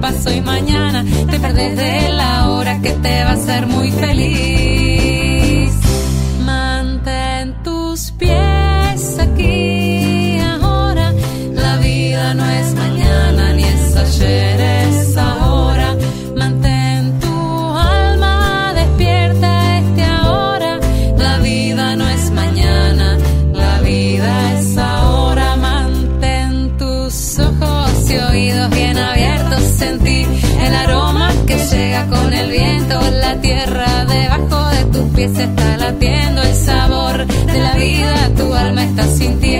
paso y mañana te perdés de la hora que te va a hacer muy feliz. Tu alma está sintiendo.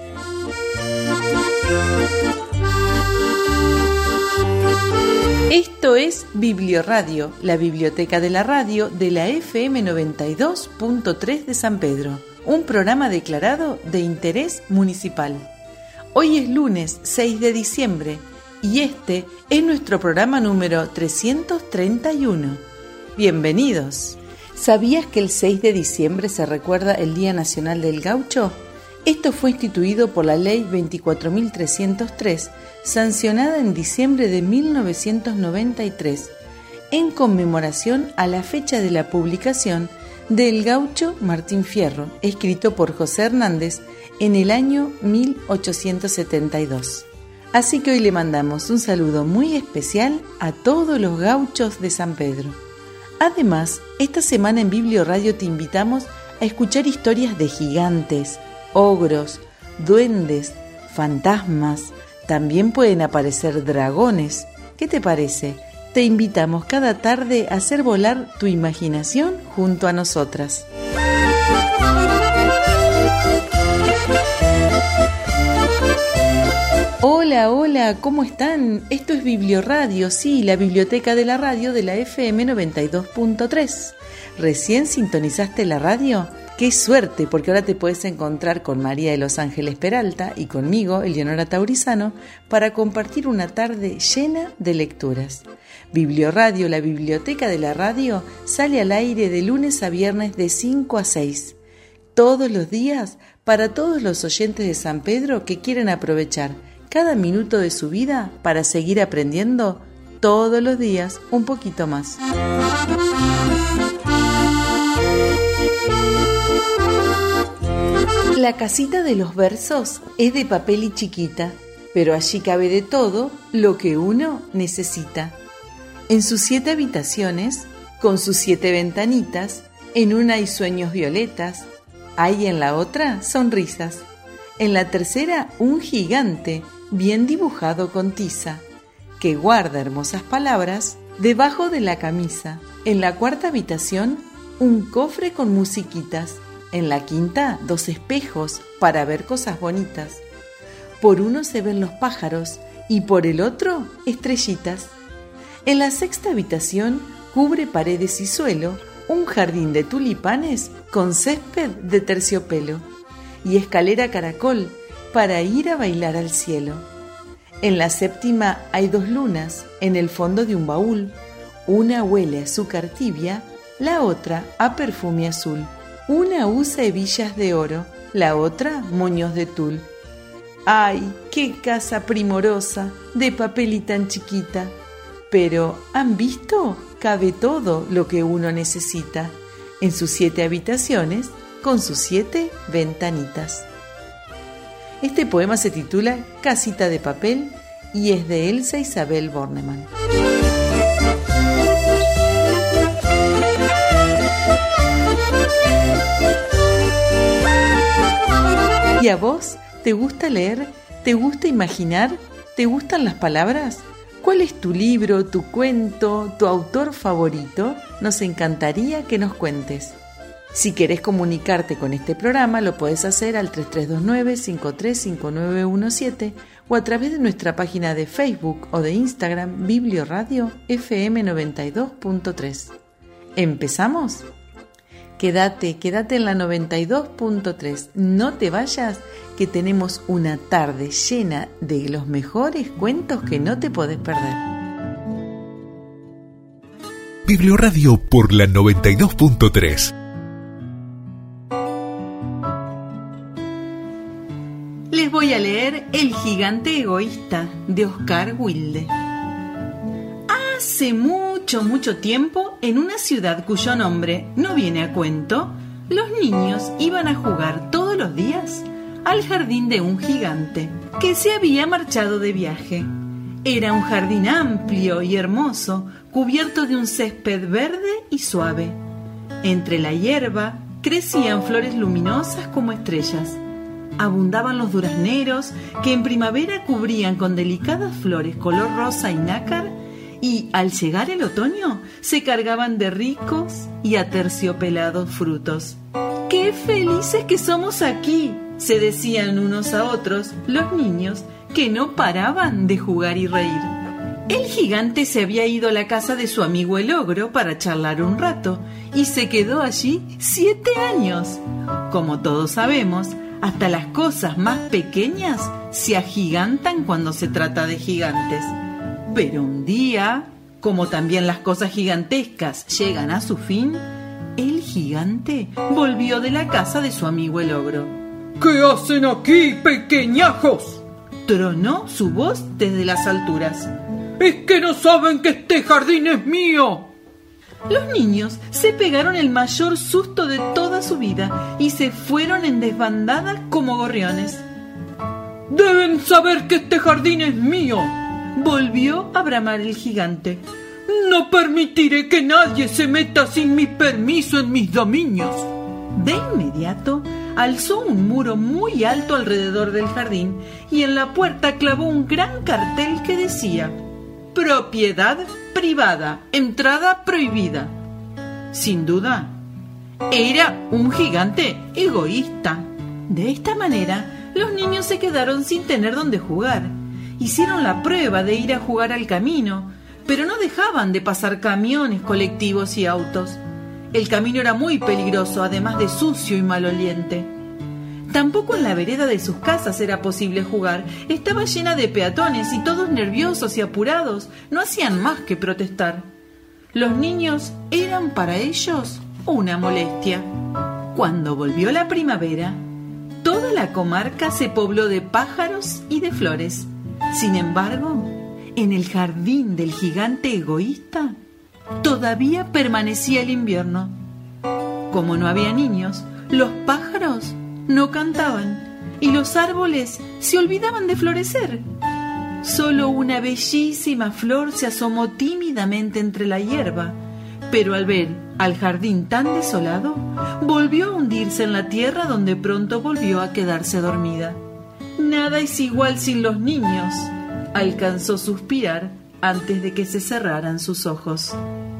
Es Biblioradio, la biblioteca de la radio de la FM 92.3 de San Pedro, un programa declarado de interés municipal. Hoy es lunes 6 de diciembre y este es nuestro programa número 331. Bienvenidos. ¿Sabías que el 6 de diciembre se recuerda el Día Nacional del Gaucho? Esto fue instituido por la Ley 24.303, sancionada en diciembre de 1993, en conmemoración a la fecha de la publicación del gaucho Martín Fierro, escrito por José Hernández en el año 1872. Así que hoy le mandamos un saludo muy especial a todos los gauchos de San Pedro. Además, esta semana en Biblio Radio te invitamos a escuchar historias de gigantes, ogros, duendes, fantasmas, también pueden aparecer dragones. ¿Qué te parece? Te invitamos cada tarde a hacer volar tu imaginación junto a nosotras. Hola, hola, ¿cómo están? Esto es Biblioradio, sí, la biblioteca de la radio de la FM 92.3. ¿Recién sintonizaste la radio? Qué suerte, porque ahora te puedes encontrar con María de Los Ángeles Peralta y conmigo, Eleonora Taurizano, para compartir una tarde llena de lecturas. Biblioradio, la biblioteca de la radio, sale al aire de lunes a viernes de 5 a 6. Todos los días para todos los oyentes de San Pedro que quieren aprovechar cada minuto de su vida para seguir aprendiendo todos los días un poquito más. La casita de los versos es de papel y chiquita, pero allí cabe de todo lo que uno necesita. En sus siete habitaciones, con sus siete ventanitas, en una hay sueños violetas, hay en la otra sonrisas, en la tercera un gigante bien dibujado con tiza, que guarda hermosas palabras debajo de la camisa. En la cuarta habitación, un cofre con musiquitas. En la quinta, dos espejos para ver cosas bonitas. Por uno se ven los pájaros y por el otro, estrellitas. En la sexta habitación, cubre paredes y suelo un jardín de tulipanes con césped de terciopelo y escalera caracol para ir a bailar al cielo. En la séptima hay dos lunas en el fondo de un baúl. Una huele a azúcar tibia, la otra a perfume azul. Una usa hebillas de oro, la otra moños de tul. ¡Ay, qué casa primorosa, de papel y tan chiquita! Pero, ¿han visto? Cabe todo lo que uno necesita en sus siete habitaciones con sus siete ventanitas. Este poema se titula Casita de papel y es de Elsa Isabel Bornemann. ¿Y a vos? ¿Te gusta leer? ¿Te gusta imaginar? ¿Te gustan las palabras? ¿Cuál es tu libro, tu cuento, tu autor favorito? Nos encantaría que nos cuentes. Si querés comunicarte con este programa, lo puedes hacer al 3329-535917 o a través de nuestra página de Facebook o de Instagram Biblioradio FM 92.3. ¿Empezamos? Quédate, quédate en la 92.3. No te vayas, que tenemos una tarde llena de los mejores cuentos que no te podés perder. Biblioradio por la 92.3. Les voy a leer El gigante egoísta de Oscar Wilde. Hace mucho, mucho tiempo, en una ciudad cuyo nombre no viene a cuento, los niños iban a jugar todos los días al jardín de un gigante que se había marchado de viaje. Era un jardín amplio y hermoso, cubierto de un césped verde y suave. Entre la hierba crecían flores luminosas como estrellas. Abundaban los durazneros que en primavera cubrían con delicadas flores color rosa y nácar y al llegar el otoño se cargaban de ricos y aterciopelados frutos. ¡Qué felices que somos aquí! se decían unos a otros los niños que no paraban de jugar y reír. El gigante se había ido a la casa de su amigo el ogro para charlar un rato y se quedó allí siete años. Como todos sabemos, hasta las cosas más pequeñas se agigantan cuando se trata de gigantes. Pero un día, como también las cosas gigantescas llegan a su fin, el gigante volvió de la casa de su amigo el ogro. ¿Qué hacen aquí, pequeñajos? Tronó su voz desde las alturas. Es que no saben que este jardín es mío. Los niños se pegaron el mayor susto de toda su vida y se fueron en desbandada como gorriones. Deben saber que este jardín es mío, Volvió a bramar el gigante. No permitiré que nadie se meta sin mi permiso en mis dominios. De inmediato alzó un muro muy alto alrededor del jardín y en la puerta clavó un gran cartel que decía Propiedad privada, entrada prohibida. Sin duda, era un gigante egoísta. De esta manera, los niños se quedaron sin tener dónde jugar hicieron la prueba de ir a jugar al camino, pero no dejaban de pasar camiones, colectivos y autos. El camino era muy peligroso, además de sucio y maloliente. Tampoco en la vereda de sus casas era posible jugar. Estaba llena de peatones y todos nerviosos y apurados. No hacían más que protestar. Los niños eran para ellos una molestia. Cuando volvió la primavera, toda la comarca se pobló de pájaros y de flores. Sin embargo, en el jardín del gigante egoísta todavía permanecía el invierno. Como no había niños, los pájaros no cantaban y los árboles se olvidaban de florecer. Solo una bellísima flor se asomó tímidamente entre la hierba, pero al ver al jardín tan desolado, volvió a hundirse en la tierra donde pronto volvió a quedarse dormida. Nada es igual sin los niños, alcanzó suspirar antes de que se cerraran sus ojos.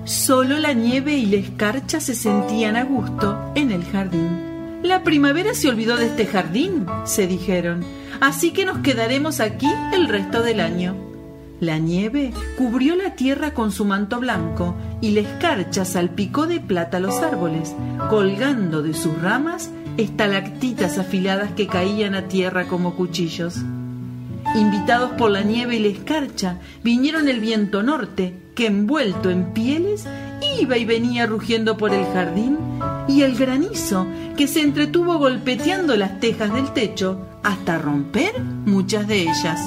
Solo la nieve y la escarcha se sentían a gusto en el jardín. La primavera se olvidó de este jardín, se dijeron, así que nos quedaremos aquí el resto del año. La nieve cubrió la tierra con su manto blanco y la escarcha salpicó de plata los árboles, colgando de sus ramas estalactitas afiladas que caían a tierra como cuchillos. Invitados por la nieve y la escarcha, vinieron el viento norte, que envuelto en pieles iba y venía rugiendo por el jardín, y el granizo, que se entretuvo golpeteando las tejas del techo hasta romper muchas de ellas.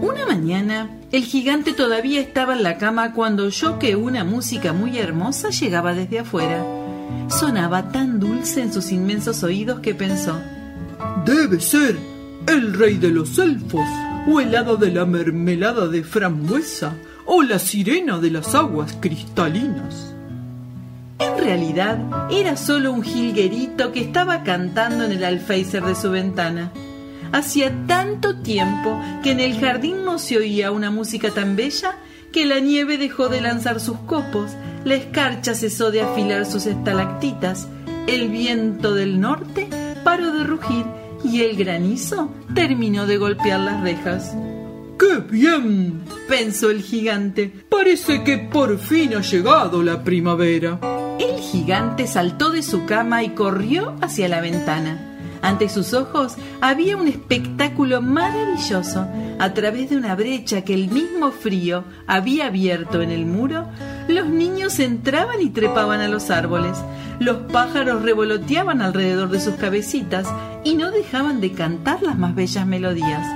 Una mañana, el gigante todavía estaba en la cama cuando oyó que una música muy hermosa llegaba desde afuera sonaba tan dulce en sus inmensos oídos que pensó, Debe ser el rey de los elfos. o helado de la mermelada de frambuesa, o la sirena de las aguas cristalinas. En realidad era solo un jilguerito que estaba cantando en el alféizar de su ventana. Hacía tanto tiempo que en el jardín no se oía una música tan bella que la nieve dejó de lanzar sus copos, la escarcha cesó de afilar sus estalactitas, el viento del norte paró de rugir y el granizo terminó de golpear las rejas. ¡Qué bien! pensó el gigante. Parece que por fin ha llegado la primavera. El gigante saltó de su cama y corrió hacia la ventana. Ante sus ojos había un espectáculo maravilloso. A través de una brecha que el mismo frío había abierto en el muro, los niños entraban y trepaban a los árboles. Los pájaros revoloteaban alrededor de sus cabecitas y no dejaban de cantar las más bellas melodías.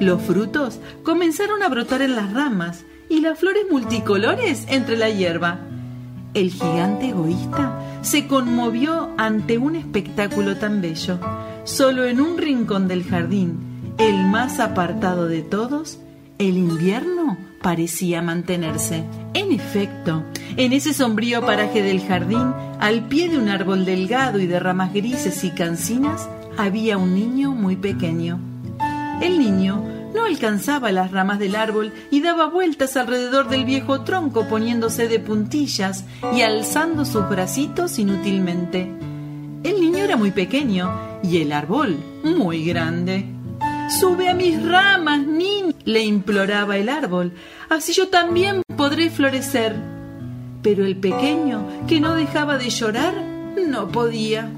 Los frutos comenzaron a brotar en las ramas y las flores multicolores entre la hierba. El gigante egoísta se conmovió ante un espectáculo tan bello. Solo en un rincón del jardín, el más apartado de todos, el invierno parecía mantenerse. En efecto, en ese sombrío paraje del jardín, al pie de un árbol delgado y de ramas grises y cancinas, había un niño muy pequeño. El niño no alcanzaba las ramas del árbol y daba vueltas alrededor del viejo tronco poniéndose de puntillas y alzando sus bracitos inútilmente. El niño era muy pequeño y el árbol muy grande. Sube a mis ramas, niño, le imploraba el árbol, así yo también podré florecer. Pero el pequeño, que no dejaba de llorar, no podía.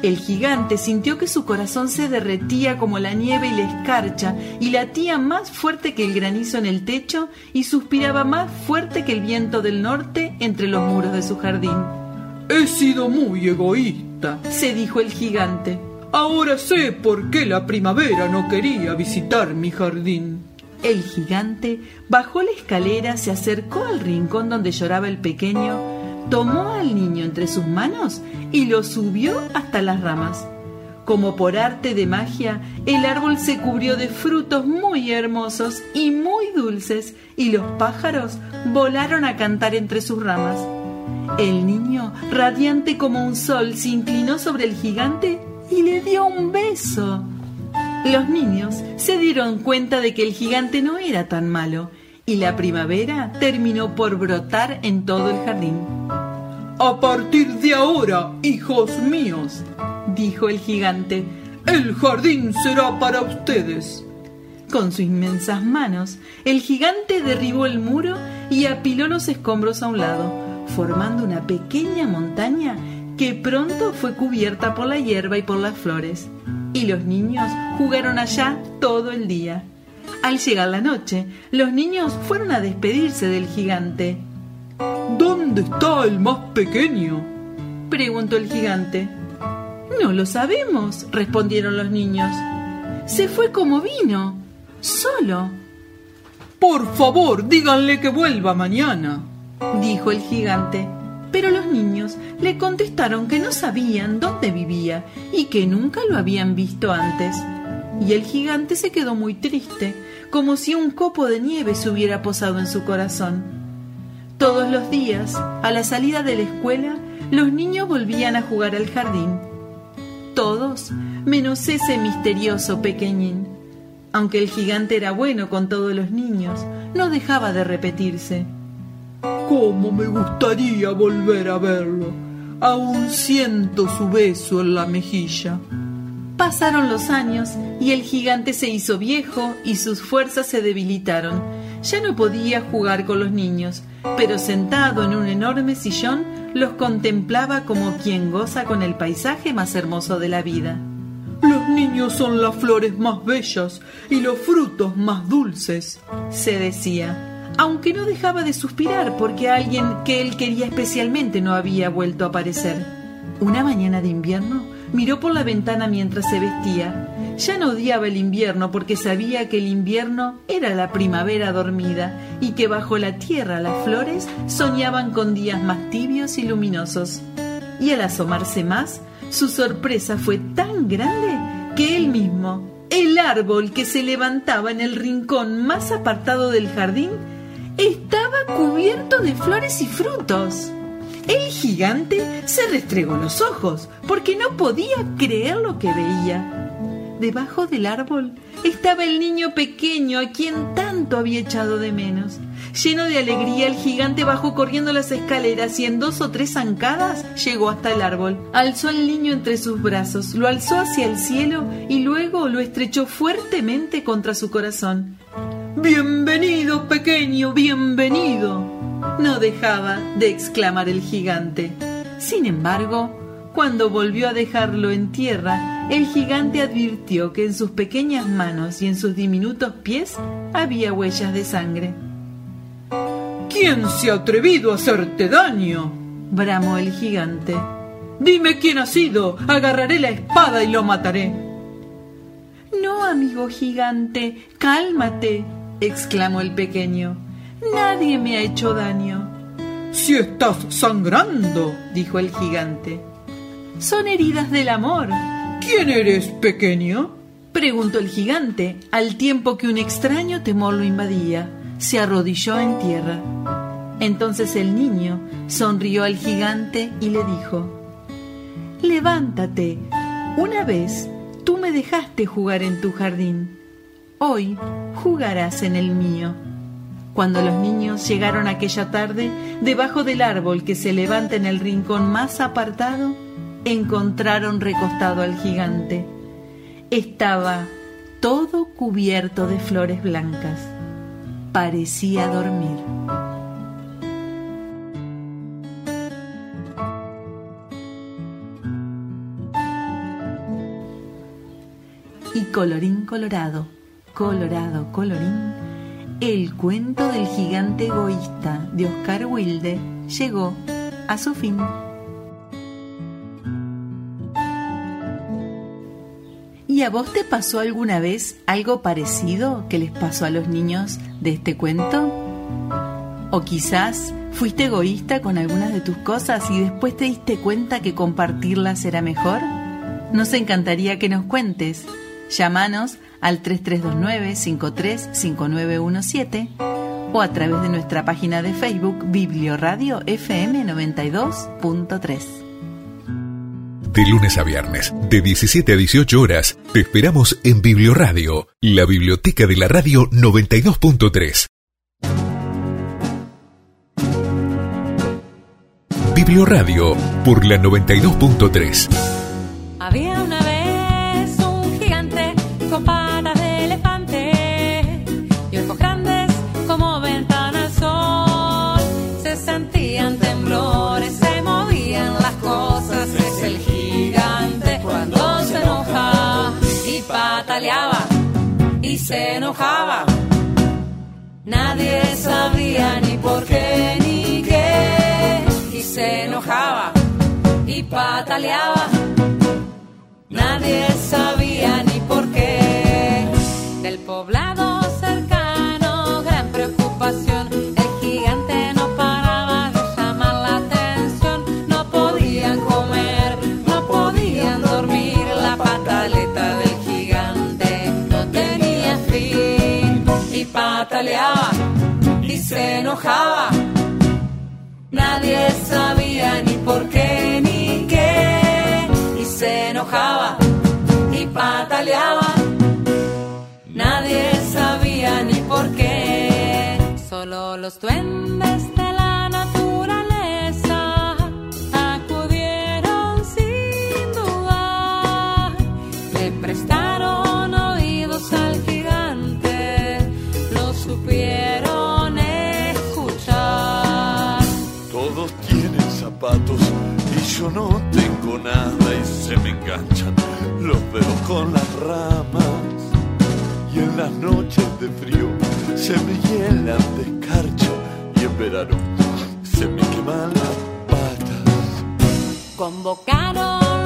El gigante sintió que su corazón se derretía como la nieve y la escarcha, y latía más fuerte que el granizo en el techo, y suspiraba más fuerte que el viento del norte entre los muros de su jardín. He sido muy egoísta, se dijo el gigante. Ahora sé por qué la primavera no quería visitar mi jardín. El gigante bajó la escalera, se acercó al rincón donde lloraba el pequeño, tomó al niño entre sus manos y lo subió hasta las ramas. Como por arte de magia, el árbol se cubrió de frutos muy hermosos y muy dulces, y los pájaros volaron a cantar entre sus ramas. El niño, radiante como un sol, se inclinó sobre el gigante y le dio un beso. Los niños se dieron cuenta de que el gigante no era tan malo y la primavera terminó por brotar en todo el jardín. A partir de ahora, hijos míos, dijo el gigante, el jardín será para ustedes. Con sus inmensas manos, el gigante derribó el muro y apiló los escombros a un lado, formando una pequeña montaña que pronto fue cubierta por la hierba y por las flores, y los niños jugaron allá todo el día. Al llegar la noche, los niños fueron a despedirse del gigante. ¿Dónde está el más pequeño? preguntó el gigante. No lo sabemos, respondieron los niños. Se fue como vino, solo. Por favor, díganle que vuelva mañana, dijo el gigante. Pero los niños le contestaron que no sabían dónde vivía y que nunca lo habían visto antes. Y el gigante se quedó muy triste, como si un copo de nieve se hubiera posado en su corazón. Todos los días, a la salida de la escuela, los niños volvían a jugar al jardín. Todos, menos ese misterioso pequeñín. Aunque el gigante era bueno con todos los niños, no dejaba de repetirse. ¿Cómo me gustaría volver a verlo? Aún siento su beso en la mejilla. Pasaron los años y el gigante se hizo viejo y sus fuerzas se debilitaron. Ya no podía jugar con los niños, pero sentado en un enorme sillón los contemplaba como quien goza con el paisaje más hermoso de la vida. Los niños son las flores más bellas y los frutos más dulces, se decía, aunque no dejaba de suspirar porque alguien que él quería especialmente no había vuelto a aparecer. Una mañana de invierno miró por la ventana mientras se vestía. Ya no odiaba el invierno porque sabía que el invierno era la primavera dormida y que bajo la tierra las flores soñaban con días más tibios y luminosos. Y al asomarse más, su sorpresa fue tan grande que él mismo, el árbol que se levantaba en el rincón más apartado del jardín estaba cubierto de flores y frutos. El gigante se restregó los ojos porque no podía creer lo que veía. Debajo del árbol estaba el niño pequeño a quien tanto había echado de menos. Lleno de alegría, el gigante bajó corriendo las escaleras y en dos o tres zancadas llegó hasta el árbol. Alzó al niño entre sus brazos, lo alzó hacia el cielo y luego lo estrechó fuertemente contra su corazón. Bienvenido, pequeño, bienvenido. No dejaba de exclamar el gigante. Sin embargo, cuando volvió a dejarlo en tierra, el gigante advirtió que en sus pequeñas manos y en sus diminutos pies había huellas de sangre. ¿Quién se ha atrevido a hacerte daño? bramó el gigante. Dime quién ha sido, agarraré la espada y lo mataré. No, amigo gigante, cálmate, exclamó el pequeño. Nadie me ha hecho daño. Si estás sangrando, dijo el gigante. Son heridas del amor. ¿Quién eres, pequeño? preguntó el gigante, al tiempo que un extraño temor lo invadía se arrodilló en tierra. Entonces el niño sonrió al gigante y le dijo, Levántate, una vez tú me dejaste jugar en tu jardín, hoy jugarás en el mío. Cuando los niños llegaron aquella tarde, debajo del árbol que se levanta en el rincón más apartado, encontraron recostado al gigante. Estaba todo cubierto de flores blancas parecía dormir. Y colorín colorado, colorado colorín, el cuento del gigante egoísta de Oscar Wilde llegó a su fin. ¿Y a vos te pasó alguna vez algo parecido que les pasó a los niños de este cuento? ¿O quizás fuiste egoísta con algunas de tus cosas y después te diste cuenta que compartirlas era mejor? Nos encantaría que nos cuentes. Llámanos al 3329-535917 o a través de nuestra página de Facebook Biblioradio FM 92.3. De lunes a viernes, de 17 a 18 horas, te esperamos en Biblioradio, la biblioteca de la radio 92.3. Biblioradio por la 92.3. se enojaba. Nadie sabía ni por qué ni qué y se enojaba y pataleaba. Nadie sabía ni por qué. Del poblado pataleaba y se enojaba. Nadie sabía ni por qué ni qué. Y se enojaba y pataleaba. Nadie sabía ni por qué. Solo los duendes no tengo nada y se me enganchan los dedos con las ramas. Y en las noches de frío se me hielan de escarcha y en verano se me queman las patas. Convocaron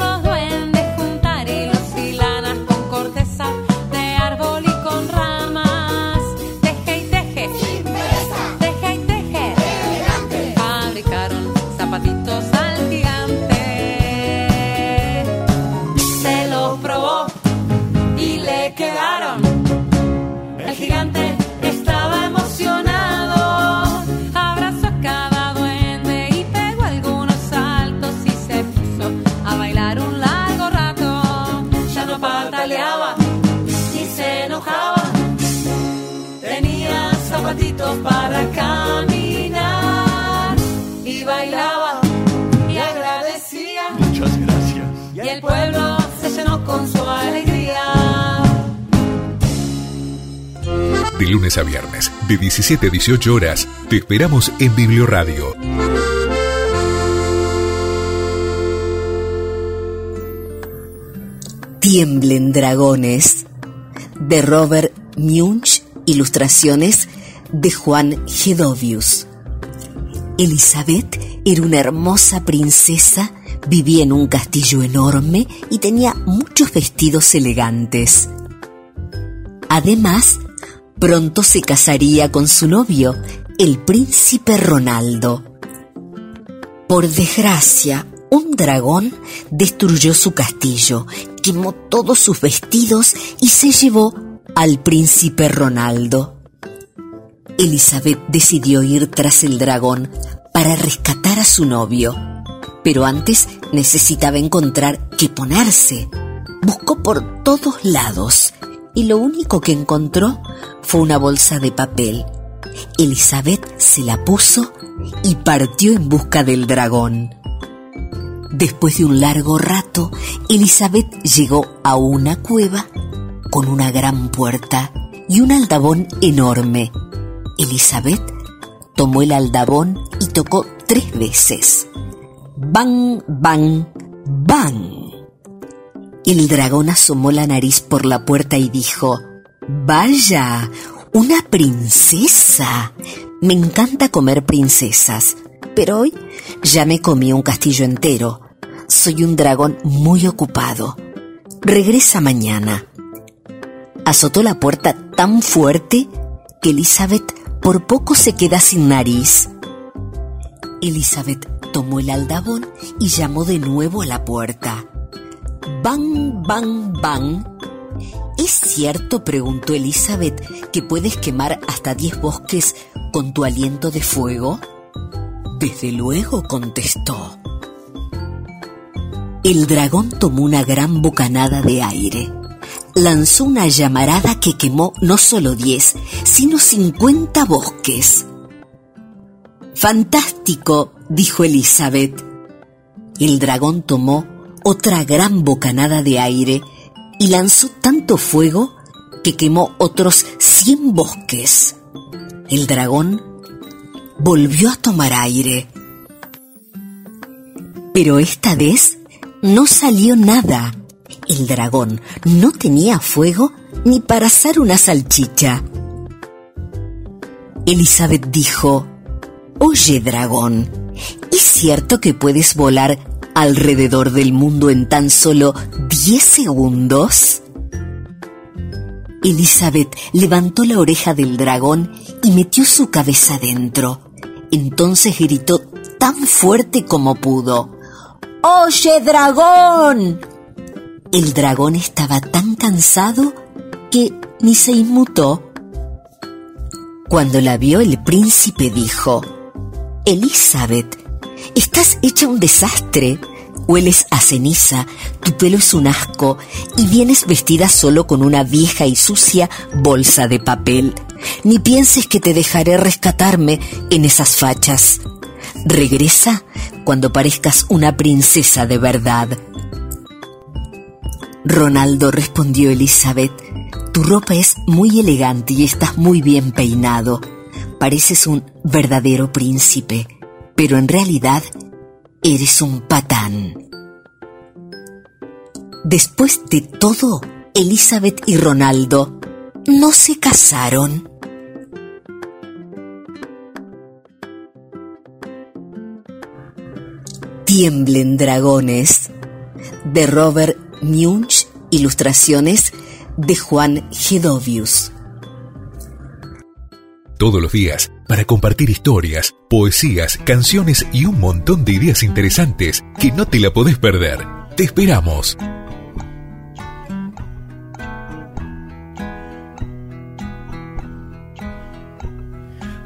17-18 horas, te esperamos en Biblioradio. Tiemblen dragones, de Robert Munch, ilustraciones de Juan Gedovius. Elizabeth era una hermosa princesa, vivía en un castillo enorme y tenía muchos vestidos elegantes. Además, pronto se casaría con su novio, el príncipe Ronaldo. Por desgracia, un dragón destruyó su castillo, quemó todos sus vestidos y se llevó al príncipe Ronaldo. Elizabeth decidió ir tras el dragón para rescatar a su novio, pero antes necesitaba encontrar qué ponerse. Buscó por todos lados y lo único que encontró fue una bolsa de papel. Elizabeth se la puso y partió en busca del dragón. Después de un largo rato, Elizabeth llegó a una cueva con una gran puerta y un aldabón enorme. Elizabeth tomó el aldabón y tocó tres veces. ¡Bang, bang, bang! El dragón asomó la nariz por la puerta y dijo, Vaya, una princesa. Me encanta comer princesas, pero hoy ya me comí un castillo entero. Soy un dragón muy ocupado. Regresa mañana. Azotó la puerta tan fuerte que Elizabeth por poco se queda sin nariz. Elizabeth tomó el aldabón y llamó de nuevo a la puerta. Bang, bang, bang. ¿Es cierto, preguntó Elizabeth, que puedes quemar hasta diez bosques con tu aliento de fuego? Desde luego, contestó. El dragón tomó una gran bocanada de aire. Lanzó una llamarada que quemó no solo diez, sino cincuenta bosques. Fantástico, dijo Elizabeth. El dragón tomó otra gran bocanada de aire y lanzó tanto fuego que quemó otros cien bosques. El dragón volvió a tomar aire. Pero esta vez no salió nada. El dragón no tenía fuego ni para asar una salchicha. Elizabeth dijo, Oye dragón, ¿es cierto que puedes volar alrededor del mundo en tan solo 10 segundos? Elizabeth levantó la oreja del dragón y metió su cabeza dentro. Entonces gritó tan fuerte como pudo. ¡Oye, dragón! El dragón estaba tan cansado que ni se inmutó. Cuando la vio el príncipe dijo, Elizabeth, estás hecha un desastre. Hueles a ceniza, tu pelo es un asco y vienes vestida solo con una vieja y sucia bolsa de papel. Ni pienses que te dejaré rescatarme en esas fachas. Regresa cuando parezcas una princesa de verdad. Ronaldo respondió Elizabeth, tu ropa es muy elegante y estás muy bien peinado. Pareces un verdadero príncipe, pero en realidad eres un patán. Después de todo, Elizabeth y Ronaldo no se casaron. Tiemblen dragones de Robert Munch, ilustraciones de Juan Gedovius. Todos los días, para compartir historias, poesías, canciones y un montón de ideas interesantes que no te la podés perder. Te esperamos.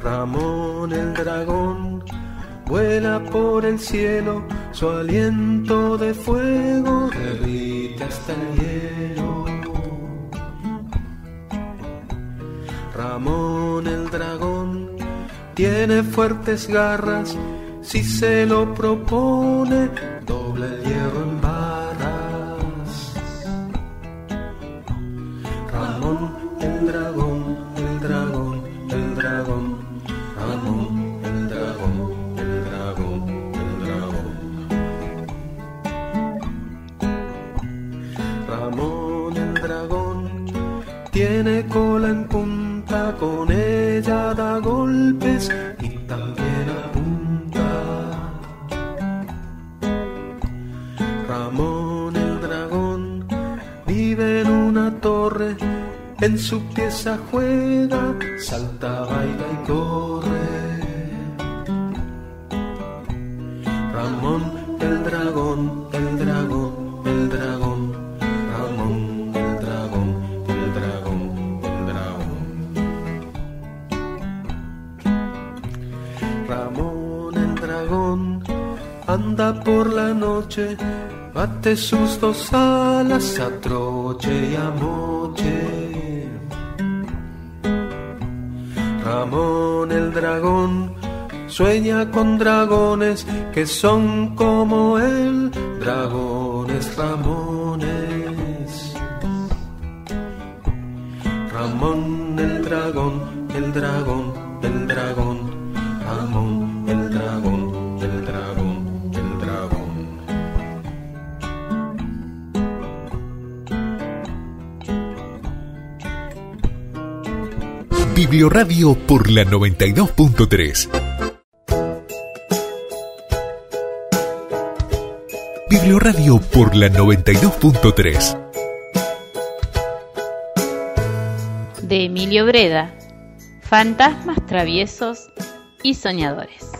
Ramón el dragón vuela por el cielo, su aliento de fuego derrite hasta el hielo. Ramón el dragón tiene fuertes garras, si se lo propone, en una torre, en su pieza juega, salta, baila y corre. Ramón el dragón, el dragón, el dragón, Ramón el dragón, el dragón, el dragón. Ramón el dragón anda por la noche, bate sus dos alas a troche y a moche. Ramón el dragón sueña con dragones que son como él, dragones Ramones. Ramón el dragón, el dragón, el dragón, Biblioradio por la 92.3. Biblioradio por la 92.3. de Emilio Breda, Fantasmas traviesos y soñadores.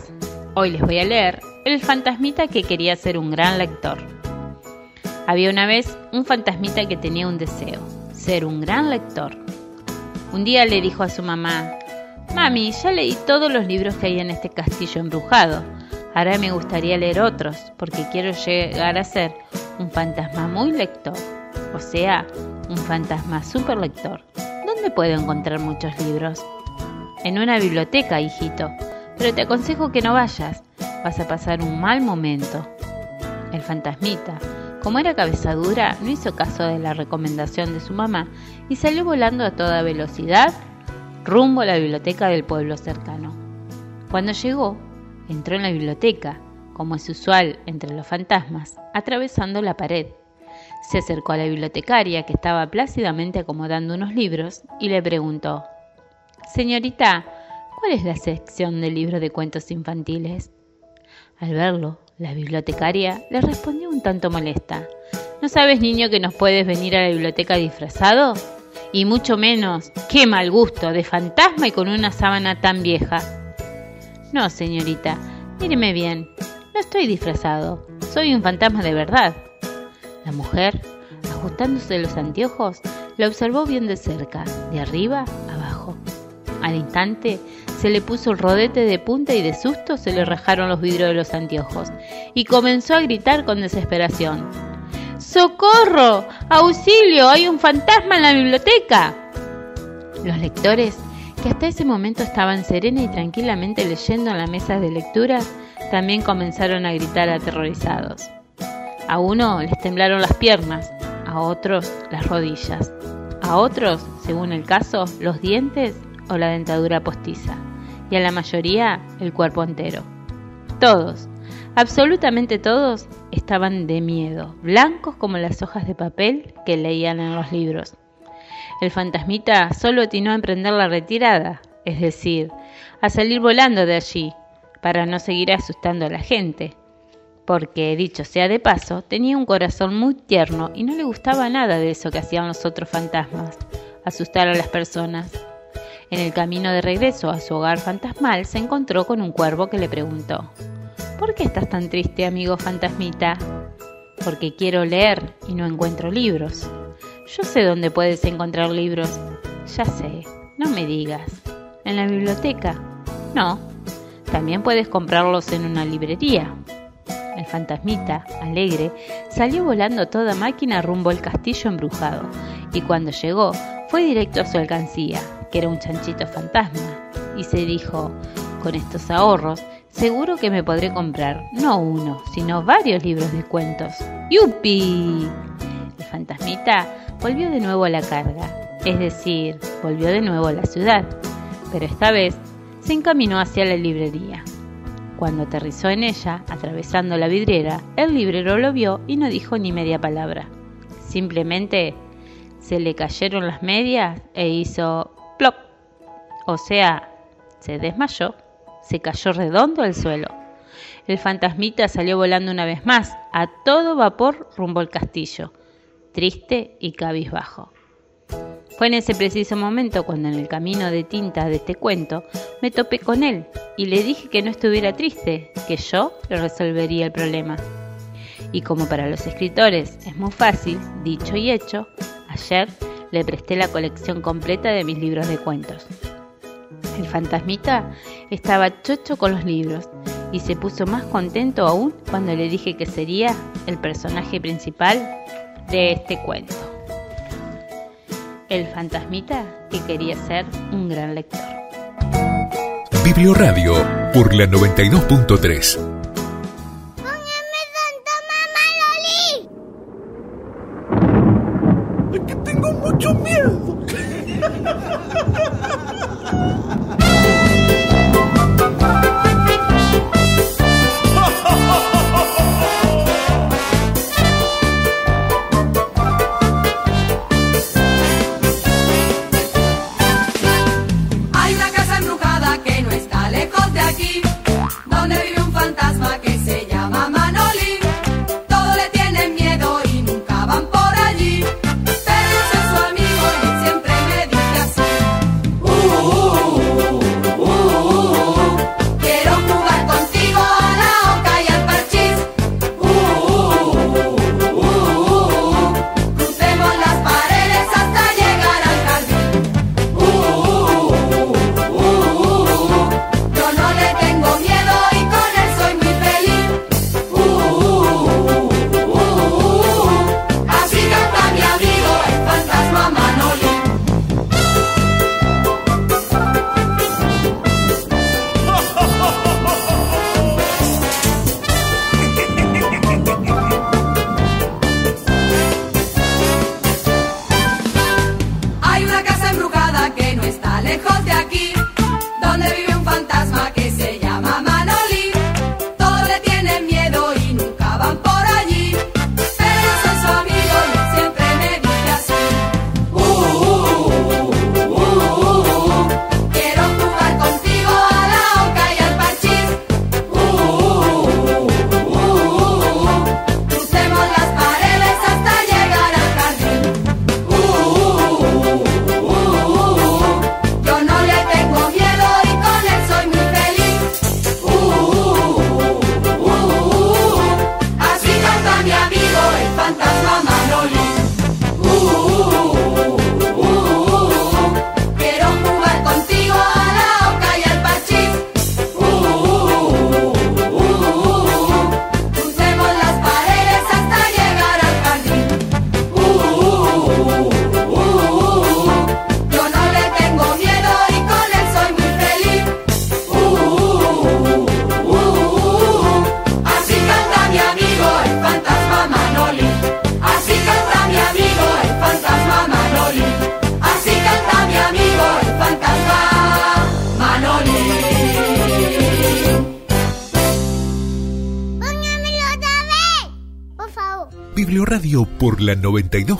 Hoy les voy a leer El fantasmita que quería ser un gran lector. Había una vez un fantasmita que tenía un deseo, ser un gran lector. Un día le dijo a su mamá, Mami, ya leí todos los libros que hay en este castillo embrujado. Ahora me gustaría leer otros, porque quiero llegar a ser un fantasma muy lector. O sea, un fantasma super lector. ¿Dónde puedo encontrar muchos libros? En una biblioteca, hijito. Pero te aconsejo que no vayas. Vas a pasar un mal momento. El fantasmita, como era cabeza dura, no hizo caso de la recomendación de su mamá y salió volando a toda velocidad rumbo a la biblioteca del pueblo cercano. Cuando llegó, entró en la biblioteca, como es usual entre los fantasmas, atravesando la pared. Se acercó a la bibliotecaria que estaba plácidamente acomodando unos libros y le preguntó, Señorita, ¿cuál es la sección de libros de cuentos infantiles? Al verlo, la bibliotecaria le respondió un tanto molesta. ¿No sabes, niño, que nos puedes venir a la biblioteca disfrazado? Y mucho menos, qué mal gusto, de fantasma y con una sábana tan vieja. No, señorita, míreme bien, no estoy disfrazado, soy un fantasma de verdad. La mujer, ajustándose los anteojos, la observó bien de cerca, de arriba abajo. Al instante se le puso el rodete de punta y de susto se le rajaron los vidrios de los anteojos y comenzó a gritar con desesperación. ¡Socorro! ¡Auxilio! ¡Hay un fantasma en la biblioteca! Los lectores, que hasta ese momento estaban serena y tranquilamente leyendo en la mesa de lectura, también comenzaron a gritar aterrorizados. A uno les temblaron las piernas, a otros las rodillas, a otros, según el caso, los dientes o la dentadura postiza, y a la mayoría el cuerpo entero. Todos, absolutamente todos, estaban de miedo, blancos como las hojas de papel que leían en los libros. El fantasmita solo atinó a emprender la retirada, es decir, a salir volando de allí, para no seguir asustando a la gente, porque, dicho sea de paso, tenía un corazón muy tierno y no le gustaba nada de eso que hacían los otros fantasmas, asustar a las personas. En el camino de regreso a su hogar fantasmal se encontró con un cuervo que le preguntó, ¿Por qué estás tan triste, amigo fantasmita? Porque quiero leer y no encuentro libros. Yo sé dónde puedes encontrar libros. Ya sé, no me digas. ¿En la biblioteca? No. También puedes comprarlos en una librería. El fantasmita, alegre, salió volando toda máquina rumbo al castillo embrujado, y cuando llegó, fue directo a su alcancía, que era un chanchito fantasma, y se dijo, Con estos ahorros, seguro que me podré comprar no uno, sino varios libros de cuentos. ¡Yupi! El fantasmita volvió de nuevo a la carga, es decir, volvió de nuevo a la ciudad, pero esta vez se encaminó hacia la librería. Cuando aterrizó en ella, atravesando la vidriera, el librero lo vio y no dijo ni media palabra. Simplemente se le cayeron las medias e hizo plop. O sea, se desmayó, se cayó redondo al suelo. El fantasmita salió volando una vez más, a todo vapor rumbo al castillo, triste y cabizbajo. Fue en ese preciso momento cuando en el camino de tinta de este cuento me topé con él y le dije que no estuviera triste, que yo le resolvería el problema. Y como para los escritores es muy fácil, dicho y hecho, ayer le presté la colección completa de mis libros de cuentos. El fantasmita estaba chocho con los libros y se puso más contento aún cuando le dije que sería el personaje principal de este cuento el fantasmita que quería ser un gran lector. Radio por la 92.3.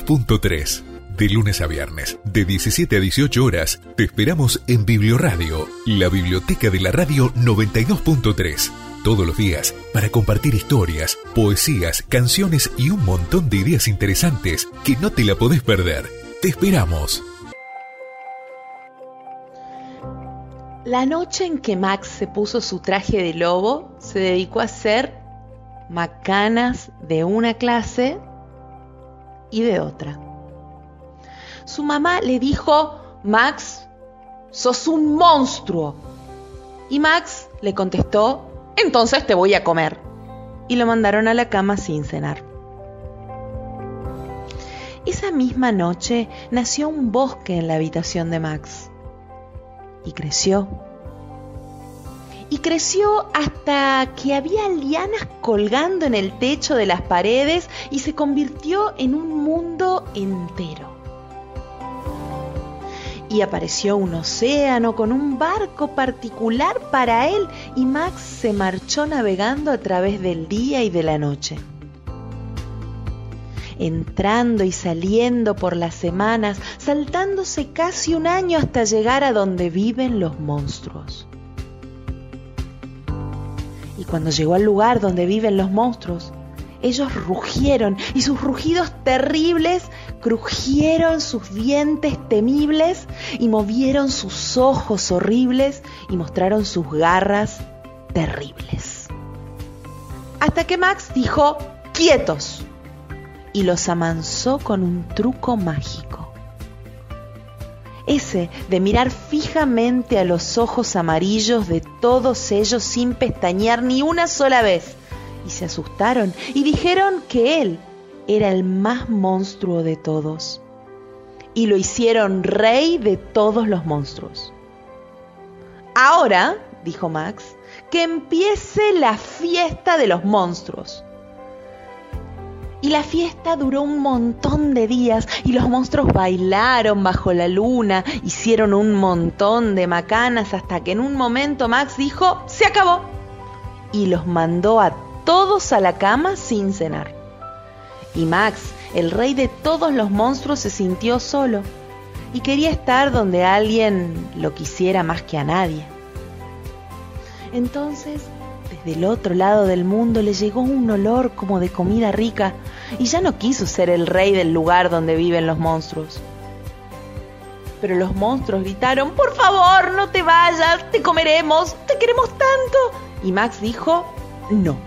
92.3. De lunes a viernes, de 17 a 18 horas, te esperamos en Biblioradio, la biblioteca de la radio 92.3. Todos los días, para compartir historias, poesías, canciones y un montón de ideas interesantes que no te la podés perder. Te esperamos. La noche en que Max se puso su traje de lobo, se dedicó a hacer macanas de una clase y de otra. Su mamá le dijo, Max, sos un monstruo. Y Max le contestó, entonces te voy a comer. Y lo mandaron a la cama sin cenar. Esa misma noche nació un bosque en la habitación de Max. Y creció. Creció hasta que había lianas colgando en el techo de las paredes y se convirtió en un mundo entero. Y apareció un océano con un barco particular para él y Max se marchó navegando a través del día y de la noche entrando y saliendo por las semanas, saltándose casi un año hasta llegar a donde viven los monstruos. Cuando llegó al lugar donde viven los monstruos, ellos rugieron y sus rugidos terribles crujieron sus dientes temibles y movieron sus ojos horribles y mostraron sus garras terribles. Hasta que Max dijo, quietos y los amansó con un truco mágico. Ese de mirar fijamente a los ojos amarillos de todos ellos sin pestañear ni una sola vez. Y se asustaron y dijeron que él era el más monstruo de todos. Y lo hicieron rey de todos los monstruos. Ahora, dijo Max, que empiece la fiesta de los monstruos. Y la fiesta duró un montón de días y los monstruos bailaron bajo la luna, hicieron un montón de macanas hasta que en un momento Max dijo, se acabó. Y los mandó a todos a la cama sin cenar. Y Max, el rey de todos los monstruos, se sintió solo y quería estar donde alguien lo quisiera más que a nadie. Entonces desde el otro lado del mundo le llegó un olor como de comida rica y ya no quiso ser el rey del lugar donde viven los monstruos. Pero los monstruos gritaron, por favor, no te vayas, te comeremos, te queremos tanto. Y Max dijo, no.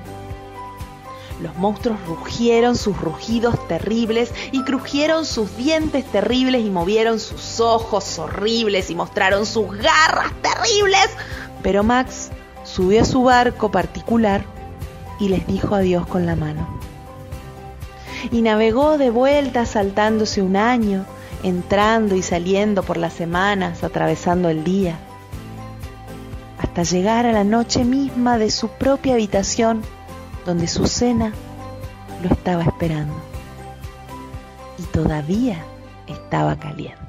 Los monstruos rugieron sus rugidos terribles y crujieron sus dientes terribles y movieron sus ojos horribles y mostraron sus garras terribles. Pero Max subió a su barco particular y les dijo adiós con la mano. Y navegó de vuelta saltándose un año, entrando y saliendo por las semanas, atravesando el día, hasta llegar a la noche misma de su propia habitación, donde su cena lo estaba esperando. Y todavía estaba caliente.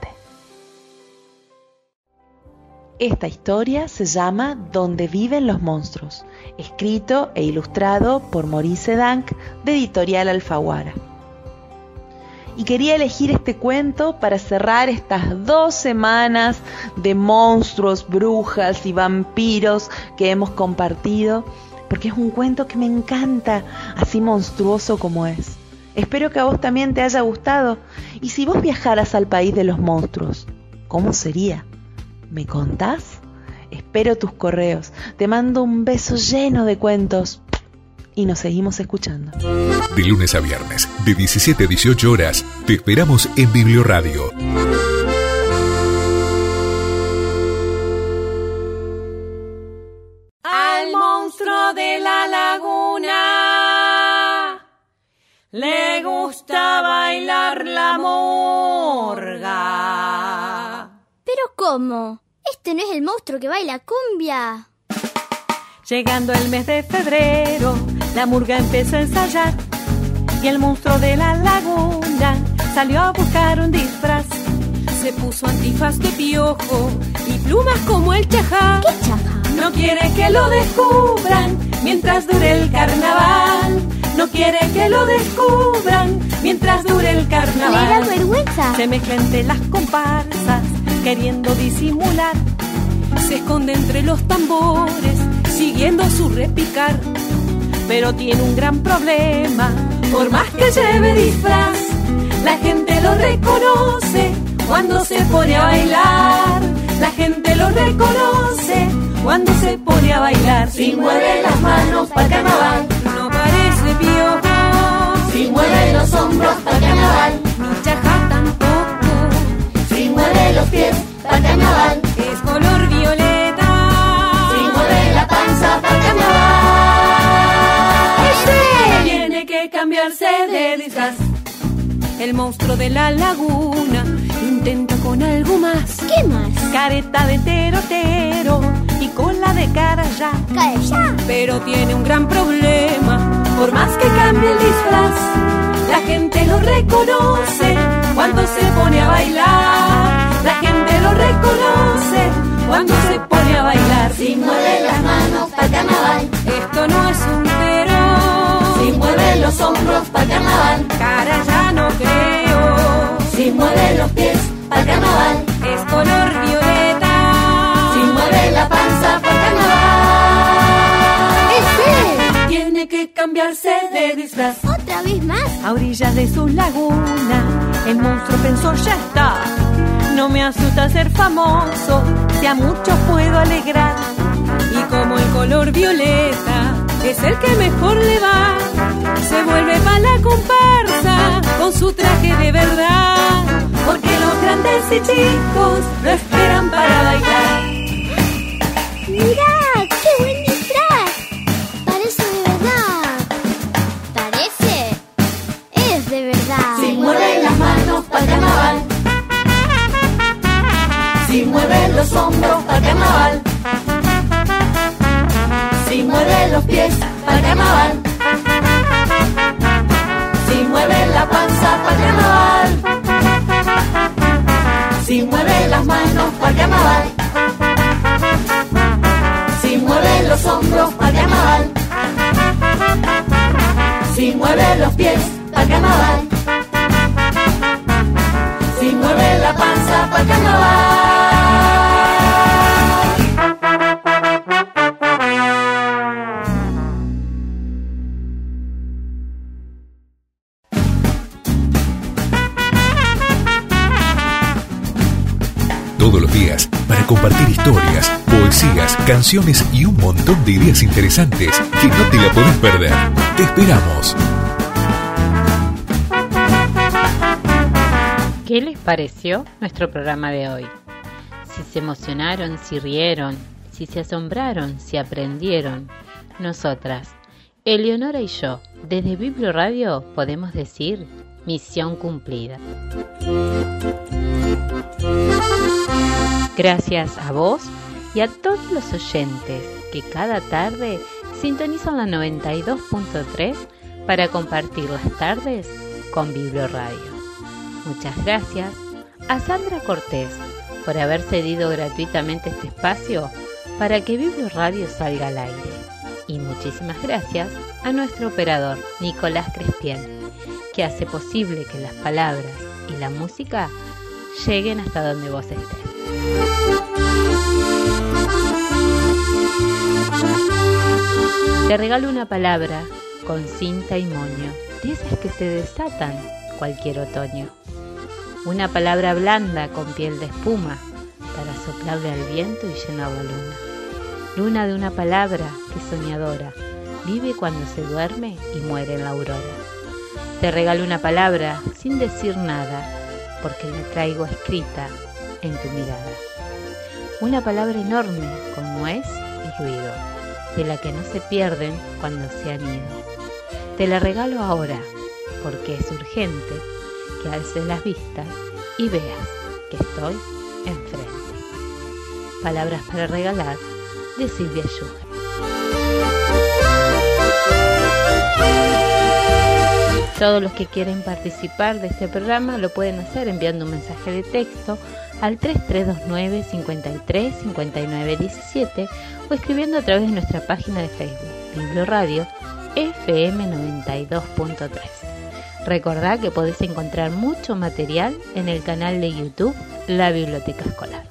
Esta historia se llama Donde viven los monstruos, escrito e ilustrado por Maurice Dank de Editorial Alfaguara. Y quería elegir este cuento para cerrar estas dos semanas de monstruos, brujas y vampiros que hemos compartido, porque es un cuento que me encanta, así monstruoso como es. Espero que a vos también te haya gustado. Y si vos viajaras al país de los monstruos, ¿cómo sería? ¿Me contás? Espero tus correos. Te mando un beso lleno de cuentos. Y nos seguimos escuchando. De lunes a viernes, de 17 a 18 horas, te esperamos en Biblioradio. Al monstruo de la laguna le gusta bailar la morga. Este no es el monstruo que baila cumbia. Llegando el mes de febrero, la murga empezó a ensayar y el monstruo de la laguna salió a buscar un disfraz. Se puso antifaz de piojo y plumas como el chajá. ¿Qué chajá? No quiere que lo descubran mientras dure el carnaval. No quiere que lo descubran mientras dure el carnaval. Le da vergüenza. Se mezcla entre las comparsas queriendo disimular. Se esconde entre los tambores, siguiendo su repicar. Pero tiene un gran problema, por más que lleve disfraz, la gente lo reconoce cuando se pone a bailar. La gente lo reconoce cuando se pone a bailar. Si mueve las manos para cambiarse de disfraz. El monstruo de la laguna intenta con algo más. ¿Qué más? Careta de terotero y cola de cara ya. Pero tiene un gran problema. Por más que cambie el disfraz, la gente lo reconoce cuando se pone a bailar. La gente lo reconoce cuando se pone a bailar. Si mueve las manos para carnaval. Esto no es un pero. Mueve los hombros para carnaval. Cara ya no creo. Si mueve los pies para carnaval. Es color violeta. Si mueve la panza para carnaval. ¡Ese! Tiene que cambiarse de disfraz. ¿Otra vez más? A orillas de su laguna, el monstruo pensó ya está. No me asusta ser famoso, si a muchos puedo alegrar. Y como el color violeta es el que mejor le va, se vuelve para la comparsa con su traje de verdad. Porque los grandes y chicos lo esperan para bailar. ¡Mirá! Pies para carnaval. Si mueve la panza para carnaval. Si mueve las manos para carnaval. Si mueve los hombros para carnaval. Si mueve los pies para carnaval. Si mueve la panza para carnaval. Compartir historias, poesías, canciones y un montón de ideas interesantes que no te la podés perder. Te esperamos. ¿Qué les pareció nuestro programa de hoy? Si se emocionaron, si rieron, si se asombraron, si aprendieron. Nosotras, Eleonora y yo, desde Biblio Radio podemos decir misión cumplida. Gracias a vos y a todos los oyentes que cada tarde sintonizan la 92.3 para compartir las tardes con Biblio Radio. Muchas gracias a Sandra Cortés por haber cedido gratuitamente este espacio para que Biblio Radio salga al aire. Y muchísimas gracias a nuestro operador Nicolás Crespien, que hace posible que las palabras y la música lleguen hasta donde vos estés. Te regalo una palabra con cinta y moño, de esas que se desatan cualquier otoño. Una palabra blanda con piel de espuma para soplarle al viento y llenar la luna. Luna de una palabra que soñadora vive cuando se duerme y muere en la aurora. Te regalo una palabra sin decir nada porque la traigo escrita en tu mirada. Una palabra enorme con nuez y ruido, de la que no se pierden cuando se han ido. Te la regalo ahora porque es urgente que alces las vistas y veas que estoy enfrente. Palabras para regalar de Silvia Schuher. Todos los que quieren participar de este programa lo pueden hacer enviando un mensaje de texto al 3329 53 59 17 o escribiendo a través de nuestra página de Facebook, Biblio Radio FM 92.3. Recordá que podés encontrar mucho material en el canal de YouTube La Biblioteca Escolar.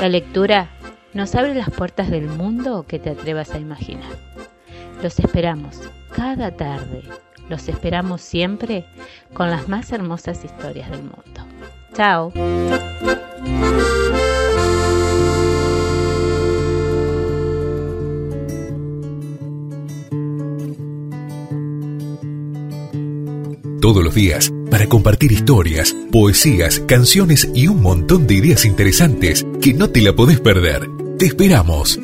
La lectura nos abre las puertas del mundo que te atrevas a imaginar. Los esperamos cada tarde, los esperamos siempre con las más hermosas historias del mundo. Chao. Todos los días para compartir historias, poesías, canciones y un montón de ideas interesantes que no te la podés perder. Te esperamos.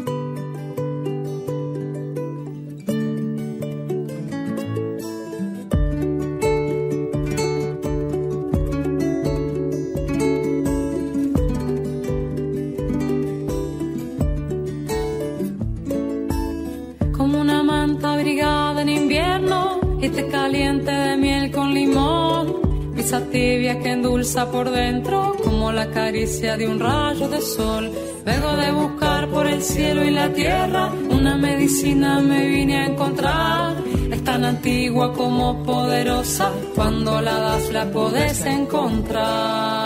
De un rayo de sol. Luego de buscar por el cielo y la tierra, una medicina me vine a encontrar. Es tan antigua como poderosa, cuando la das la podés encontrar.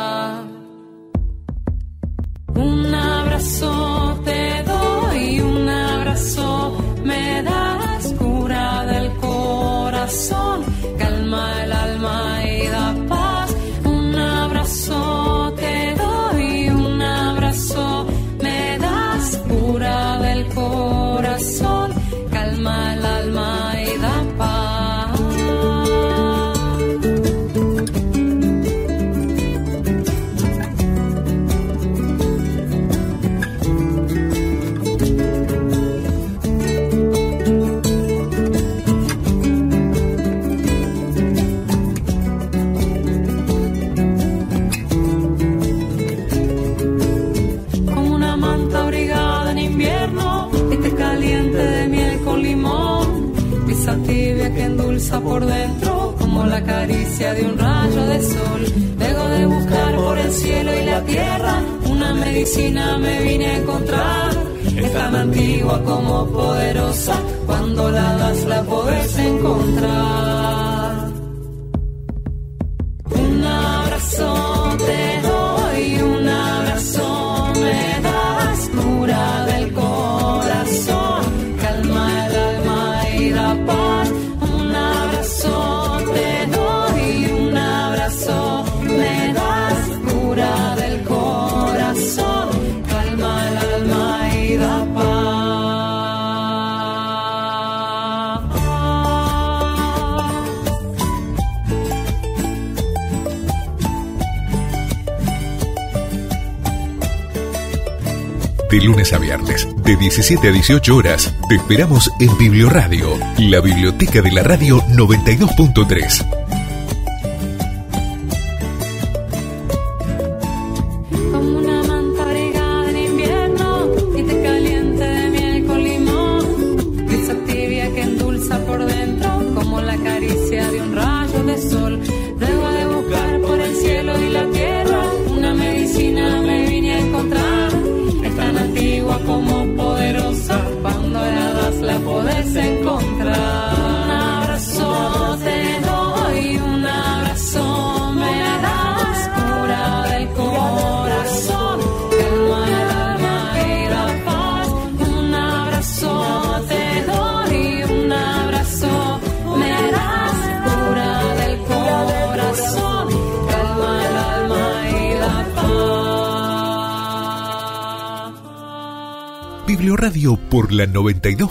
De sol. De buscar por el cielo y la tierra, una medicina me vine a encontrar. Es tan antigua como poderosa, cuando la das la podés encontrar. De lunes a viernes, de 17 a 18 horas, te esperamos en Biblioradio, la biblioteca de la radio 92.3.